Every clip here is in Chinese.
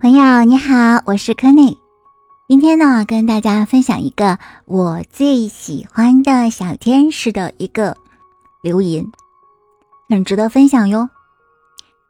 朋友你好，我是柯内。今天呢，跟大家分享一个我最喜欢的小天使的一个留言，很值得分享哟。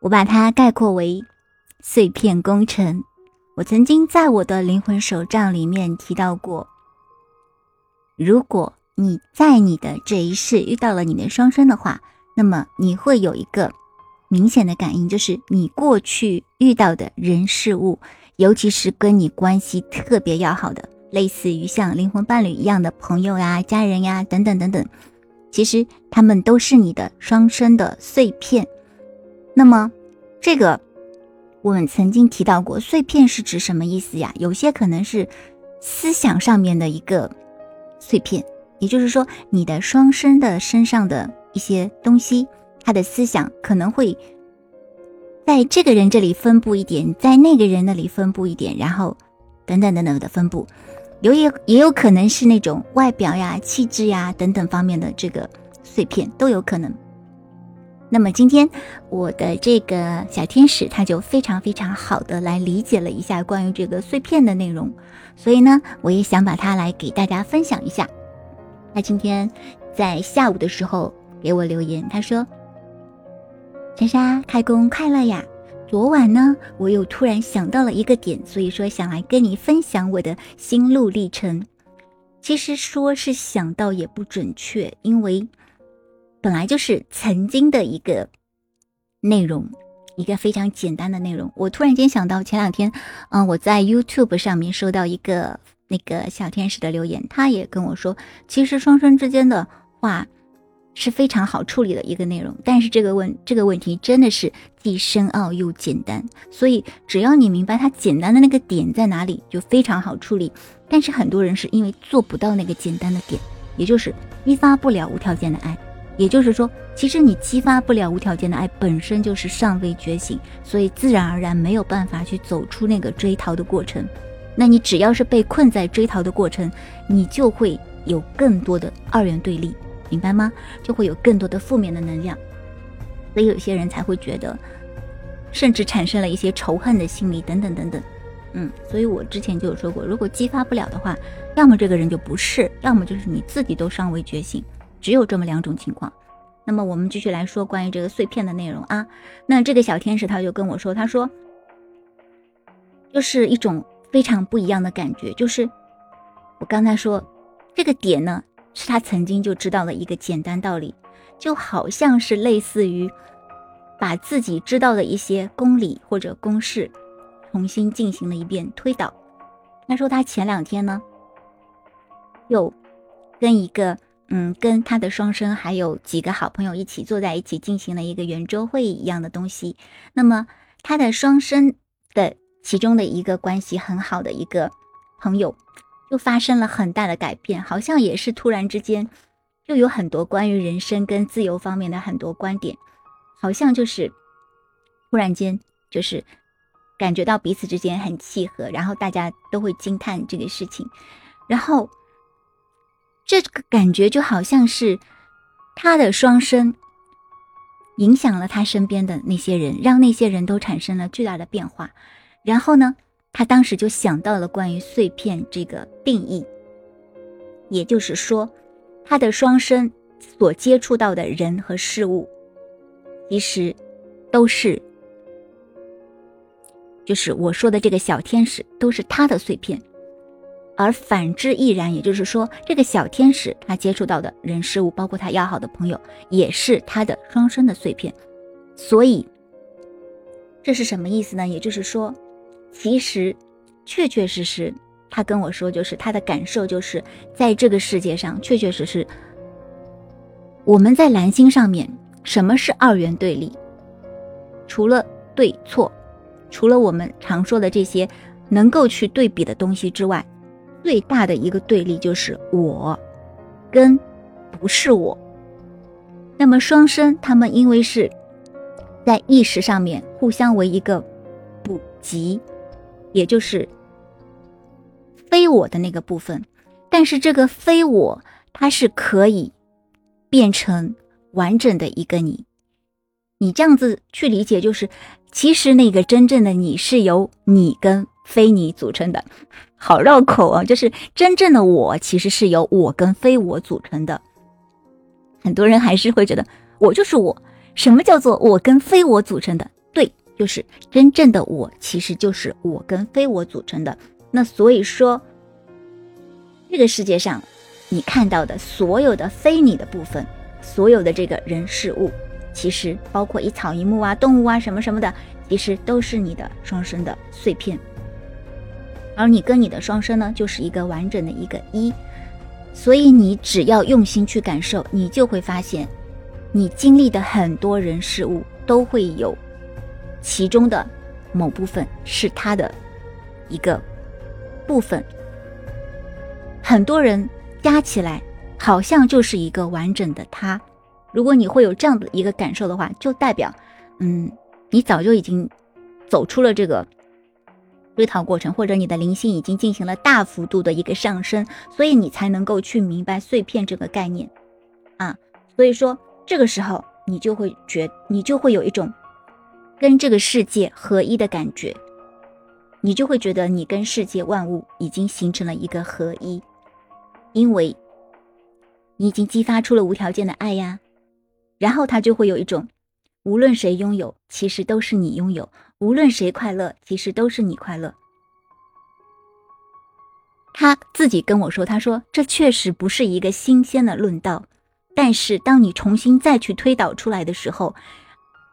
我把它概括为碎片工程。我曾经在我的灵魂手账里面提到过，如果你在你的这一世遇到了你的双生的话，那么你会有一个明显的感应，就是你过去遇到的人事物，尤其是跟你关系特别要好的，类似于像灵魂伴侣一样的朋友呀、家人呀等等等等，其实他们都是你的双生的碎片。那么这个。我们曾经提到过，碎片是指什么意思呀？有些可能是思想上面的一个碎片，也就是说，你的双生的身上的一些东西，他的思想可能会在这个人这里分布一点，在那个人那里分布一点，然后等等等等的分布，有也也有可能是那种外表呀、气质呀等等方面的这个碎片都有可能。那么今天我的这个小天使他就非常非常好的来理解了一下关于这个碎片的内容，所以呢，我也想把它来给大家分享一下。他今天在下午的时候给我留言，他说：“莎莎开工快乐呀！昨晚呢，我又突然想到了一个点，所以说想来跟你分享我的心路历程。其实说是想到也不准确，因为。”本来就是曾经的一个内容，一个非常简单的内容。我突然间想到，前两天，嗯，我在 YouTube 上面收到一个那个小天使的留言，他也跟我说，其实双生之间的话是非常好处理的一个内容。但是这个问这个问题真的是既深奥又简单，所以只要你明白它简单的那个点在哪里，就非常好处理。但是很多人是因为做不到那个简单的点，也就是激发不了无条件的爱。也就是说，其实你激发不了无条件的爱，本身就是尚未觉醒，所以自然而然没有办法去走出那个追逃的过程。那你只要是被困在追逃的过程，你就会有更多的二元对立，明白吗？就会有更多的负面的能量，所以有些人才会觉得，甚至产生了一些仇恨的心理等等等等。嗯，所以我之前就有说过，如果激发不了的话，要么这个人就不是，要么就是你自己都尚未觉醒。只有这么两种情况，那么我们继续来说关于这个碎片的内容啊。那这个小天使他就跟我说，他说，就是一种非常不一样的感觉，就是我刚才说这个点呢，是他曾经就知道的一个简单道理，就好像是类似于把自己知道的一些公理或者公式重新进行了一遍推导。他说他前两天呢，又跟一个。嗯，跟他的双生还有几个好朋友一起坐在一起，进行了一个圆桌会议一样的东西。那么他的双生的其中的一个关系很好的一个朋友，就发生了很大的改变，好像也是突然之间，又有很多关于人生跟自由方面的很多观点，好像就是突然间就是感觉到彼此之间很契合，然后大家都会惊叹这个事情，然后。这个感觉就好像是他的双生影响了他身边的那些人，让那些人都产生了巨大的变化。然后呢，他当时就想到了关于碎片这个定义，也就是说，他的双生所接触到的人和事物，其实都是，就是我说的这个小天使，都是他的碎片。而反之亦然，也就是说，这个小天使他接触到的人事物，包括他要好的朋友，也是他的双生的碎片。所以，这是什么意思呢？也就是说，其实确确实实，他跟我说，就是他的感受，就是在这个世界上，确确实实，我们在蓝星上面，什么是二元对立？除了对错，除了我们常说的这些能够去对比的东西之外。最大的一个对立就是我，跟不是我。那么双生他们因为是在意识上面互相为一个补给，也就是非我的那个部分。但是这个非我，它是可以变成完整的一个你。你这样子去理解，就是其实那个真正的你是由你跟非你组成的，好绕口啊！就是真正的我其实是由我跟非我组成的。很多人还是会觉得我就是我。什么叫做我跟非我组成的？对，就是真正的我其实就是我跟非我组成的。那所以说，这个世界上你看到的所有的非你的部分，所有的这个人事物。其实包括一草一木啊、动物啊什么什么的，其实都是你的双生的碎片。而你跟你的双生呢，就是一个完整的一个一。所以你只要用心去感受，你就会发现，你经历的很多人事物都会有其中的某部分是他的一个部分。很多人加起来，好像就是一个完整的他。如果你会有这样的一个感受的话，就代表，嗯，你早就已经走出了这个追逃过程，或者你的灵性已经进行了大幅度的一个上升，所以你才能够去明白碎片这个概念啊。所以说，这个时候你就会觉，你就会有一种跟这个世界合一的感觉，你就会觉得你跟世界万物已经形成了一个合一，因为你已经激发出了无条件的爱呀。然后他就会有一种，无论谁拥有，其实都是你拥有；无论谁快乐，其实都是你快乐。他自己跟我说：“他说这确实不是一个新鲜的论道，但是当你重新再去推导出来的时候，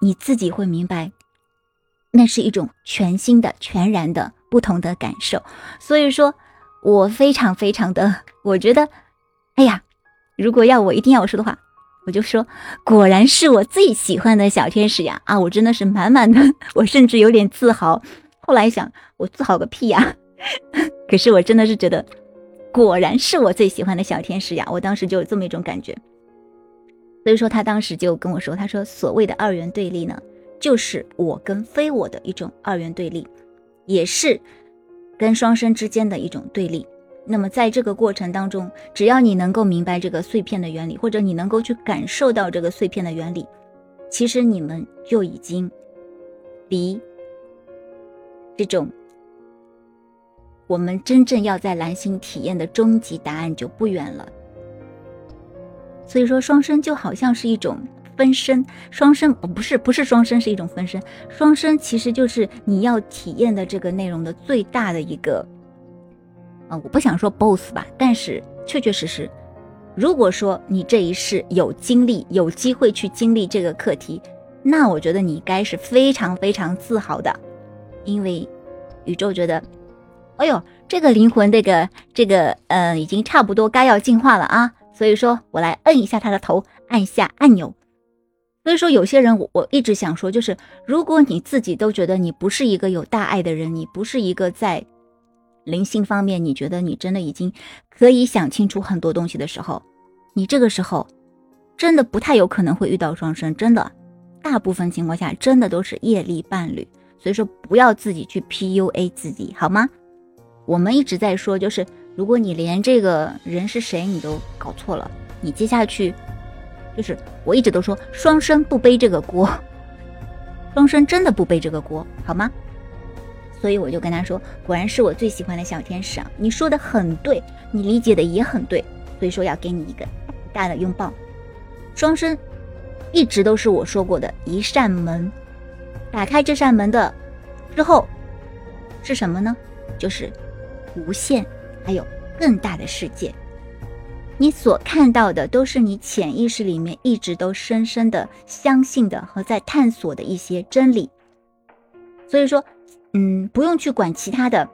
你自己会明白，那是一种全新的、全然的不同的感受。所以说，我非常非常的，我觉得，哎呀，如果要我一定要我说的话。”我就说，果然是我最喜欢的小天使呀！啊，我真的是满满的，我甚至有点自豪。后来想，我自豪个屁呀！可是我真的是觉得，果然是我最喜欢的小天使呀！我当时就有这么一种感觉。所以说，他当时就跟我说，他说所谓的二元对立呢，就是我跟非我的一种二元对立，也是跟双生之间的一种对立。那么，在这个过程当中，只要你能够明白这个碎片的原理，或者你能够去感受到这个碎片的原理，其实你们就已经离这种我们真正要在蓝星体验的终极答案就不远了。所以说，双生就好像是一种分身，双生哦，不是不是双生，是一种分身。双生其实就是你要体验的这个内容的最大的一个。啊，我不想说 BOSS 吧，但是确确实实，如果说你这一世有经历、有机会去经历这个课题，那我觉得你该是非常非常自豪的，因为宇宙觉得，哎呦，这个灵魂，这个这个，呃，已经差不多该要进化了啊，所以说我来摁一下他的头，按下按钮。所以说，有些人我我一直想说，就是如果你自己都觉得你不是一个有大爱的人，你不是一个在。灵性方面，你觉得你真的已经可以想清楚很多东西的时候，你这个时候真的不太有可能会遇到双生，真的，大部分情况下真的都是业力伴侣，所以说不要自己去 PUA 自己，好吗？我们一直在说，就是如果你连这个人是谁你都搞错了，你接下去就是我一直都说双生不背这个锅，双生真的不背这个锅，好吗？所以我就跟他说：“果然是我最喜欢的小天使啊！你说的很对，你理解的也很对。所以说要给你一个大的拥抱。双生一直都是我说过的一扇门，打开这扇门的之后是什么呢？就是无限，还有更大的世界。你所看到的都是你潜意识里面一直都深深的相信的和在探索的一些真理。所以说。”嗯，不用去管其他的，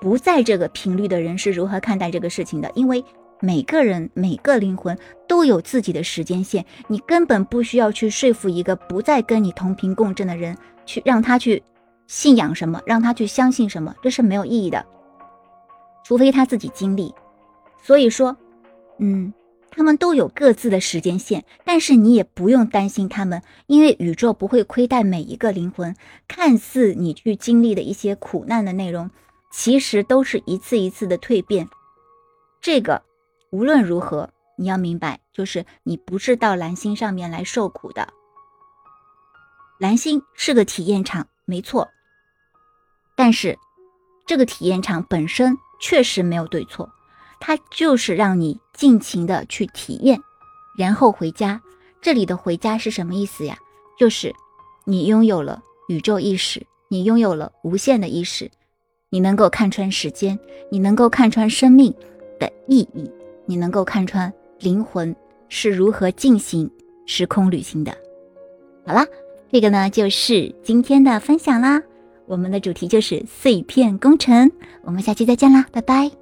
不在这个频率的人是如何看待这个事情的，因为每个人每个灵魂都有自己的时间线，你根本不需要去说服一个不再跟你同频共振的人，去让他去信仰什么，让他去相信什么，这是没有意义的，除非他自己经历。所以说，嗯。他们都有各自的时间线，但是你也不用担心他们，因为宇宙不会亏待每一个灵魂。看似你去经历的一些苦难的内容，其实都是一次一次的蜕变。这个无论如何，你要明白，就是你不是到蓝星上面来受苦的，蓝星是个体验场，没错。但是，这个体验场本身确实没有对错，它就是让你尽情的去体验，然后回家。这里的回家是什么意思呀？就是你拥有了宇宙意识，你拥有了无限的意识，你能够看穿时间，你能够看穿生命的意义，你能够看穿灵魂是如何进行时空旅行的。好啦，这个呢就是今天的分享啦。我们的主题就是碎片工程，我们下期再见啦，拜拜。